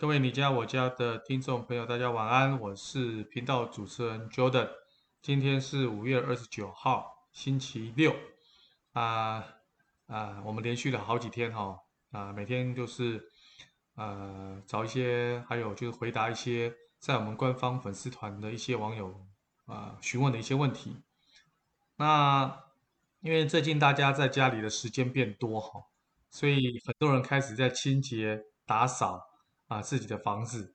各位你家我家的听众朋友，大家晚安，我是频道主持人 Jordan。今天是五月二十九号，星期六啊啊，我们连续了好几天哈啊，每天就是呃找一些，还有就是回答一些在我们官方粉丝团的一些网友啊询问的一些问题。那因为最近大家在家里的时间变多哈，所以很多人开始在清洁打扫。啊，自己的房子，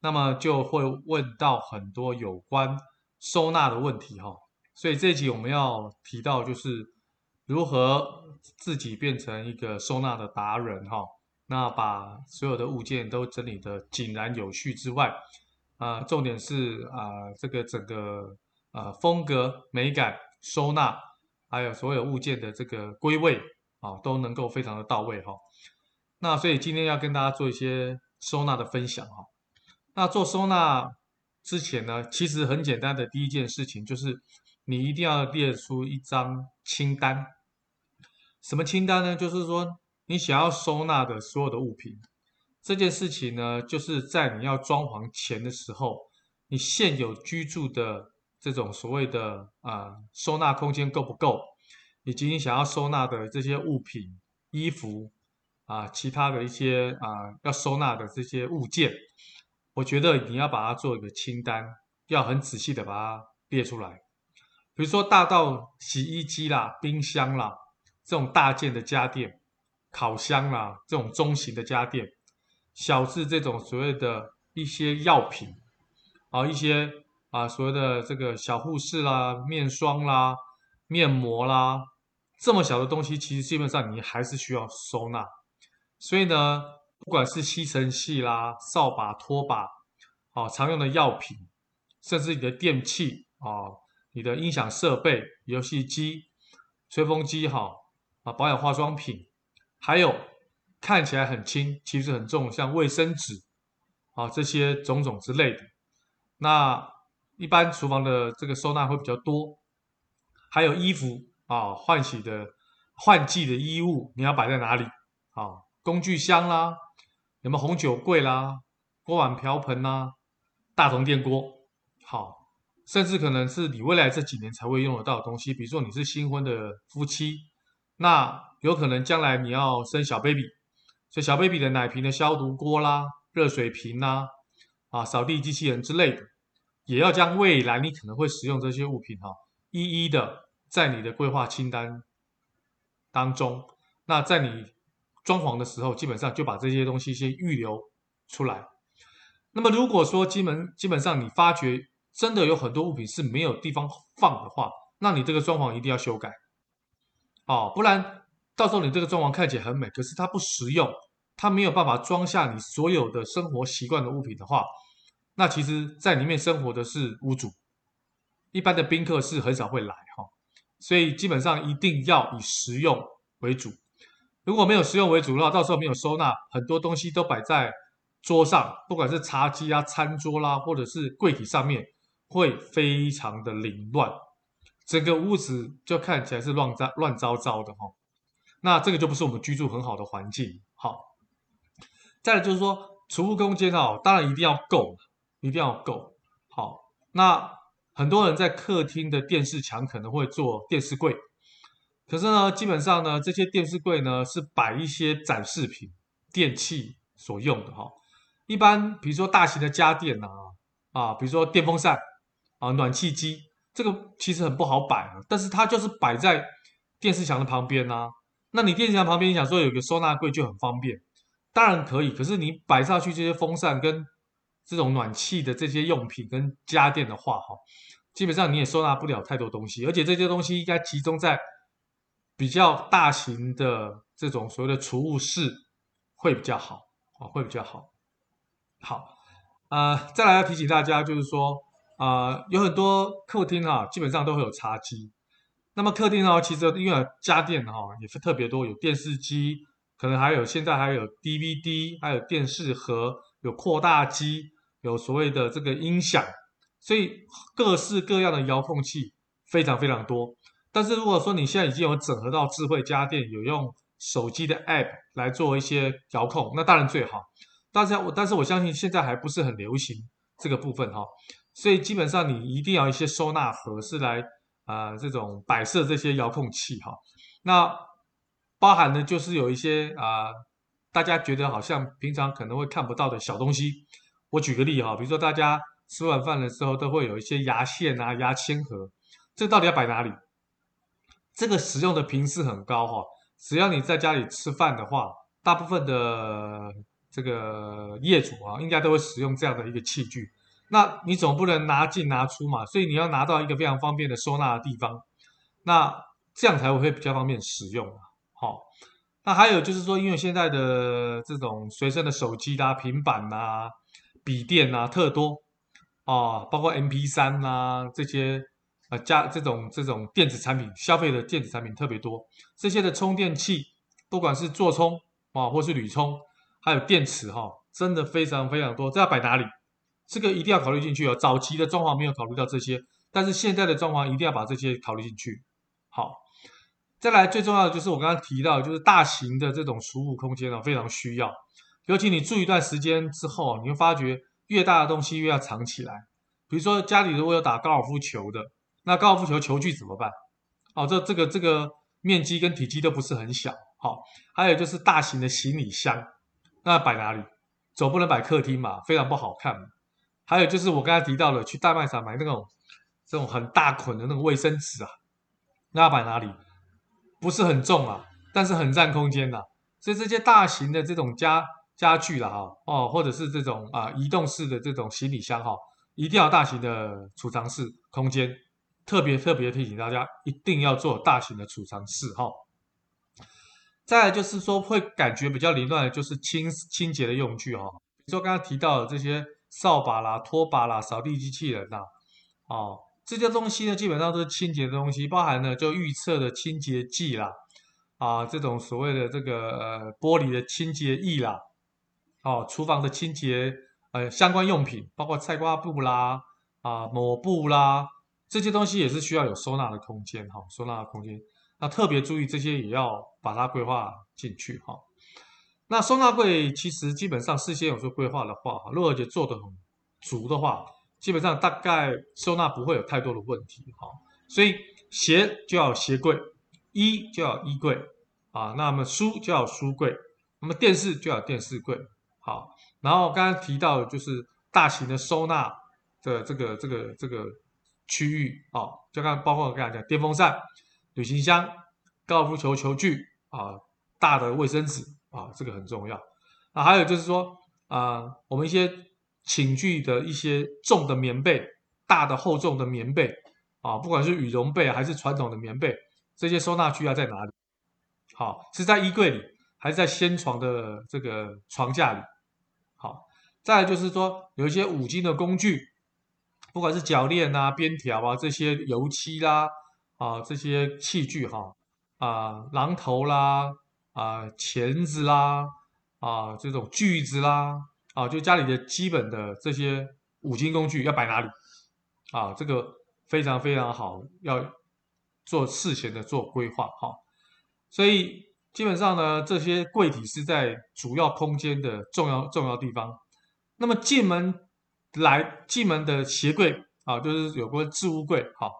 那么就会问到很多有关收纳的问题哈，所以这一集我们要提到就是如何自己变成一个收纳的达人哈，那把所有的物件都整理得井然有序之外，啊，重点是啊这个整个啊风格美感收纳，还有所有物件的这个归位啊都能够非常的到位哈，那所以今天要跟大家做一些。收纳的分享哈，那做收纳之前呢，其实很简单的第一件事情就是，你一定要列出一张清单。什么清单呢？就是说你想要收纳的所有的物品，这件事情呢，就是在你要装潢前的时候，你现有居住的这种所谓的啊收纳空间够不够，以及你想要收纳的这些物品、衣服。啊，其他的一些啊要收纳的这些物件，我觉得你要把它做一个清单，要很仔细的把它列出来。比如说大到洗衣机啦、冰箱啦这种大件的家电，烤箱啦这种中型的家电，小至这种所谓的一些药品，啊一些啊所谓的这个小护士啦、面霜啦、面膜啦，这么小的东西，其实基本上你还是需要收纳。所以呢，不管是吸尘器啦、扫把、拖把，啊，常用的药品，甚至你的电器啊，你的音响设备、游戏机、吹风机，哈，啊，保养化妆品，还有看起来很轻，其实很重，像卫生纸，啊，这些种种之类的。那一般厨房的这个收纳会比较多，还有衣服啊，换洗的、换季的衣物，你要摆在哪里？啊？工具箱啦，有没有红酒柜啦、锅碗瓢盆啦、大铜电锅，好，甚至可能是你未来这几年才会用得到的东西，比如说你是新婚的夫妻，那有可能将来你要生小 baby，所以小 baby 的奶瓶的消毒锅啦、热水瓶啦、啊扫地机器人之类的，也要将未来你可能会使用这些物品哈，一一的在你的规划清单当中，那在你。装潢的时候，基本上就把这些东西先预留出来。那么，如果说基本基本上你发觉真的有很多物品是没有地方放的话，那你这个装潢一定要修改哦，不然到时候你这个装潢看起来很美，可是它不实用，它没有办法装下你所有的生活习惯的物品的话，那其实在里面生活的是屋主，一般的宾客是很少会来哈，所以基本上一定要以实用为主。如果没有实用为主的话，到时候没有收纳，很多东西都摆在桌上，不管是茶几啊、餐桌啦，或者是柜体上面，会非常的凌乱，整个屋子就看起来是乱糟乱糟糟的哈。那这个就不是我们居住很好的环境。好，再来就是说储物空间哦，当然一定要够，一定要够。好，那很多人在客厅的电视墙可能会做电视柜。可是呢，基本上呢，这些电视柜呢是摆一些展示品、电器所用的哈。一般比如说大型的家电啊，啊，比如说电风扇啊、暖气机，这个其实很不好摆啊。但是它就是摆在电视墙的旁边啊。那你电视墙旁边，你想说有个收纳柜就很方便，当然可以。可是你摆上去这些风扇跟这种暖气的这些用品跟家电的话，哈，基本上你也收纳不了太多东西，而且这些东西应该集中在。比较大型的这种所谓的储物室会比较好啊，会比较好。好，啊、呃，再来要提醒大家，就是说，啊、有很多客厅啊，基本上都会有茶几。那么客厅呢，其实因为家电哈也是特别多，有电视机，可能还有现在还有 DVD，还有电视盒，有扩大机，有所谓的这个音响，所以各式各样的遥控器非常非常多。但是如果说你现在已经有整合到智慧家电，有用手机的 App 来做一些遥控，那当然最好。但是我但是我相信现在还不是很流行这个部分哈，所以基本上你一定要一些收纳盒是来啊、这种摆设这些遥控器哈。那包含的就是有一些啊、大家觉得好像平常可能会看不到的小东西。我举个例哈，比如说大家吃完饭的时候都会有一些牙线啊、牙签盒，这到底要摆哪里？这个使用的频次很高哈，只要你在家里吃饭的话，大部分的这个业主啊，应该都会使用这样的一个器具。那你总不能拿进拿出嘛，所以你要拿到一个非常方便的收纳的地方，那这样才会比较方便使用。好，那还有就是说，因为现在的这种随身的手机啦、平板呐、笔电呐特多啊，包括 M P 三呐这些。啊，加这种这种电子产品，消费的电子产品特别多。这些的充电器，不管是座充啊，或是铝充，还有电池哈，真的非常非常多。这要摆哪里？这个一定要考虑进去哦。早期的装潢没有考虑到这些，但是现在的装潢一定要把这些考虑进去。好，再来最重要的就是我刚刚提到，就是大型的这种储物空间呢，非常需要。尤其你住一段时间之后，你会发觉越大的东西越要藏起来。比如说家里如果有打高尔夫球的。那高尔夫球球具怎么办？哦，这这个这个面积跟体积都不是很小。好、哦，还有就是大型的行李箱，那摆哪里？总不能摆客厅嘛，非常不好看。还有就是我刚才提到的，去大卖场买那种这种很大捆的那种卫生纸啊，那摆哪里？不是很重啊，但是很占空间呐、啊。所以这些大型的这种家家具啦，哈，哦，或者是这种啊移动式的这种行李箱哈、哦，一定要大型的储藏室空间。特别特别提醒大家，一定要做大型的储藏室哈。再来就是说，会感觉比较凌乱的，就是清清洁的用具哈。比如说刚刚提到的这些扫把啦、拖把啦、扫地机器人呐，哦，这些东西呢，基本上都是清洁的东西，包含呢就预测的清洁剂啦，啊，这种所谓的这个呃玻璃的清洁液啦，哦，厨房的清洁呃相关用品，包括菜瓜布啦，啊抹布啦。这些东西也是需要有收纳的空间，哈，收纳的空间。那特别注意这些也要把它规划进去，哈。那收纳柜其实基本上事先有做规划的话，哈，如果而且做得很足的话，基本上大概收纳不会有太多的问题，哈。所以鞋就要鞋柜，衣就要衣柜，啊，那么书就要书柜，那么电视就要电视柜，好。然后刚刚提到的就是大型的收纳的这个这个这个。区域啊，就刚包括我刚才讲电风扇、旅行箱、高尔夫球球具啊，大的卫生纸啊，这个很重要。啊，还有就是说啊，我们一些寝具的一些重的棉被、大的厚重的棉被啊，不管是羽绒被还是传统的棉被，这些收纳区要在哪里？好，是在衣柜里，还是在掀床的这个床架里？好，再就是说有一些五金的工具。不管是铰链啊、边条啊、这些油漆啦、啊这些器具哈、啊榔头啦、啊钳子啦、啊这种锯子啦、啊就家里的基本的这些五金工具要摆哪里？啊，这个非常非常好，要做事前的做规划哈。所以基本上呢，这些柜体是在主要空间的重要重要地方。那么进门。来进门的鞋柜啊，就是有关置物柜，好，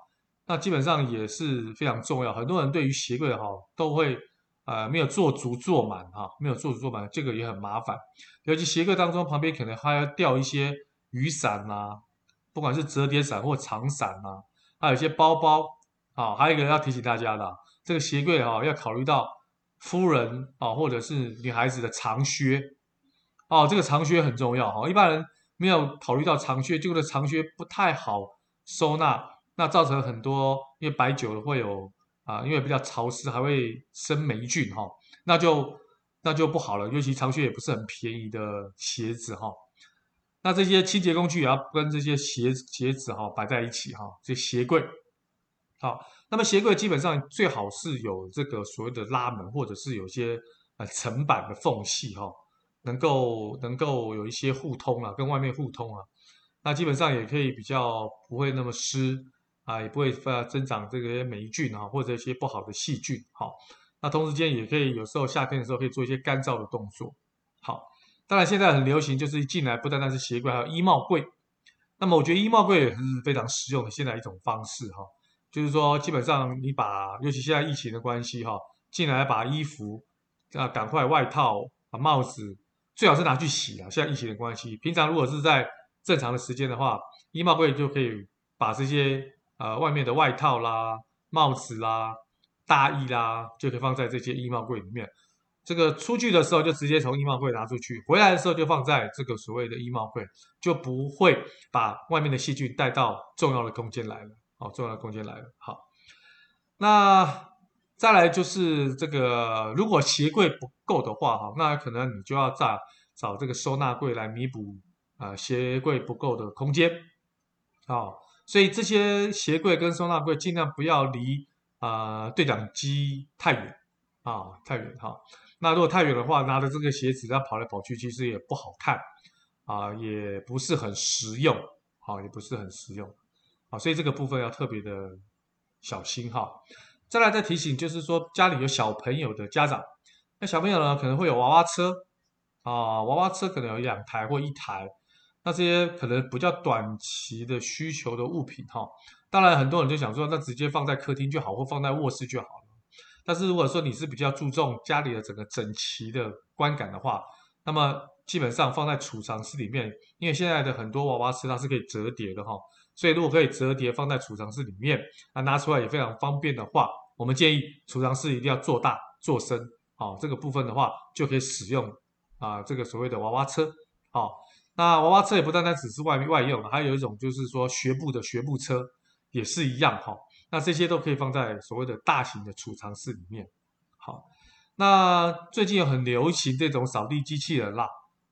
那基本上也是非常重要。很多人对于鞋柜哈都会呃没有做足做满哈，没有做足做满，这个也很麻烦。尤其鞋柜当中旁边可能还要吊一些雨伞啊，不管是折叠伞或长伞啊，还有一些包包啊。还有一个要提醒大家的，这个鞋柜哈要考虑到夫人啊或者是女孩子的长靴哦，这个长靴很重要哈，一般人。没有考虑到长靴，这个长靴不太好收纳，那造成很多，因为摆久了会有啊，因为比较潮湿，还会生霉菌哈，那就那就不好了。尤其长靴也不是很便宜的鞋子哈，那这些清洁工具也要跟这些鞋鞋子哈摆在一起哈，这鞋柜好，那么鞋柜基本上最好是有这个所谓的拉门，或者是有些呃层板的缝隙哈。能够能够有一些互通啊，跟外面互通啊，那基本上也可以比较不会那么湿啊，也不会发增长这个霉菌啊，或者一些不好的细菌。好，那同时间也可以有时候夏天的时候可以做一些干燥的动作。好，当然现在很流行，就是一进来不单单是鞋柜，还有衣帽柜。那么我觉得衣帽柜也是非常实用的现在一种方式哈，就是说基本上你把，尤其现在疫情的关系哈，进来把衣服啊赶快外套啊帽子最好是拿去洗啊。现在疫情的关系，平常如果是在正常的时间的话，衣帽柜就可以把这些呃外面的外套啦、帽子啦、大衣啦，就可以放在这些衣帽柜里面。这个出去的时候就直接从衣帽柜拿出去，回来的时候就放在这个所谓的衣帽柜，就不会把外面的细菌带到重要的空间来了。哦，重要的空间来了。好，那再来就是这个，如果鞋柜不够的话，哈，那可能你就要再找这个收纳柜来弥补啊、呃、鞋柜不够的空间。好，所以这些鞋柜跟收纳柜尽量不要离啊、呃、对讲机太远啊，太远哈。那如果太远的话，拿着这个鞋子要跑来跑去，其实也不好看啊，也不是很实用，啊，也不是很实用，啊，所以这个部分要特别的小心哈。再来再提醒，就是说家里有小朋友的家长，那小朋友呢可能会有娃娃车，啊，娃娃车可能有两台或一台，那这些可能比较短期的需求的物品哈，当然很多人就想说，那直接放在客厅就好，或放在卧室就好了。但是如果说你是比较注重家里的整个整齐的观感的话，那么基本上放在储藏室里面，因为现在的很多娃娃车它是可以折叠的哈，所以如果可以折叠放在储藏室里面，那拿出来也非常方便的话，我们建议储藏室一定要做大做深，好，这个部分的话就可以使用啊这个所谓的娃娃车，好，那娃娃车也不单单只是外外用，还有一种就是说学步的学步车也是一样哈。那这些都可以放在所谓的大型的储藏室里面。好，那最近有很流行这种扫地机器人啦，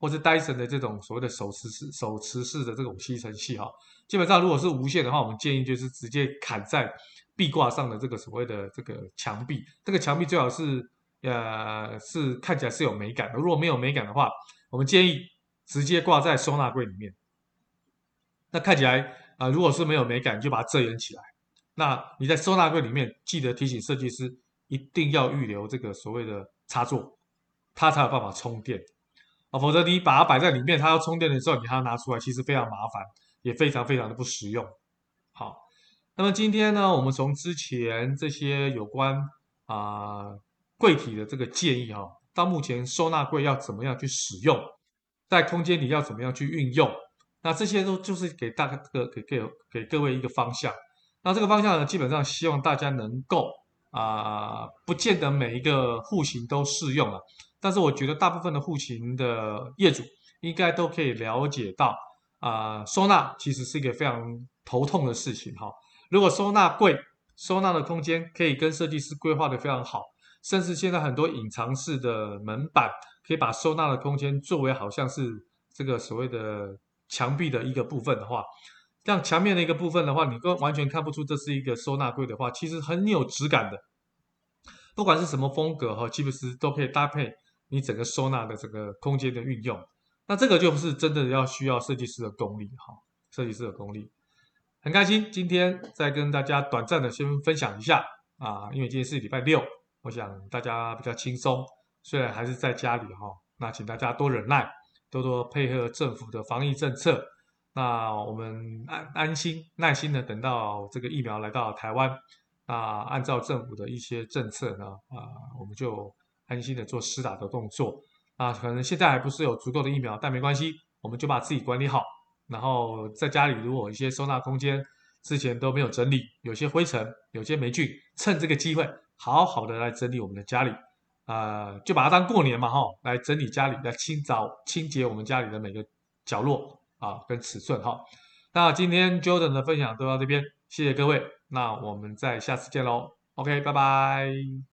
或是戴森的这种所谓的手持式、手持式的这种吸尘器哈。基本上如果是无线的话，我们建议就是直接砍在壁挂上的这个所谓的这个墙壁。这个墙壁最好是呃是看起来是有美感的。如果没有美感的话，我们建议直接挂在收纳柜里面。那看起来啊、如果是没有美感，就把它遮掩起来。那你在收纳柜里面，记得提醒设计师一定要预留这个所谓的插座，它才有办法充电否则你把它摆在里面，它要充电的时候，你还要拿出来，其实非常麻烦，也非常非常的不实用。好，那么今天呢，我们从之前这些有关啊、呃、柜体的这个建议哈，到目前收纳柜要怎么样去使用，在空间里要怎么样去运用，那这些都就是给大家个给给给各位一个方向。那这个方向呢，基本上希望大家能够啊、不见得每一个户型都适用了，但是我觉得大部分的户型的业主应该都可以了解到啊、收纳其实是一个非常头痛的事情哈。如果收纳柜收纳的空间可以跟设计师规划的非常好，甚至现在很多隐藏式的门板可以把收纳的空间作为好像是这个所谓的墙壁的一个部分的话。像墙面的一个部分的话，你都完全看不出这是一个收纳柜的话，其实很有质感的。不管是什么风格哈，其实都可以搭配你整个收纳的这个空间的运用。那这个就不是真的要需要设计师的功力哈，设计师的功力。很开心今天再跟大家短暂的先分享一下啊，因为今天是礼拜六，我想大家比较轻松，虽然还是在家里哈，那请大家多忍耐，多多配合政府的防疫政策。那我们安安心耐心的等到这个疫苗来到台湾，啊，按照政府的一些政策呢，啊，我们就安心的做施打的动作。啊，可能现在还不是有足够的疫苗，但没关系，我们就把自己管理好。然后在家里如果一些收纳空间之前都没有整理，有些灰尘，有些霉菌，趁这个机会好好的来整理我们的家里，啊，就把它当过年嘛，哈，来整理家里，来清扫清洁我们家里的每个角落。啊，跟尺寸哈，那今天 Jordan 的分享都到这边，谢谢各位，那我们再下次见喽，OK，拜拜。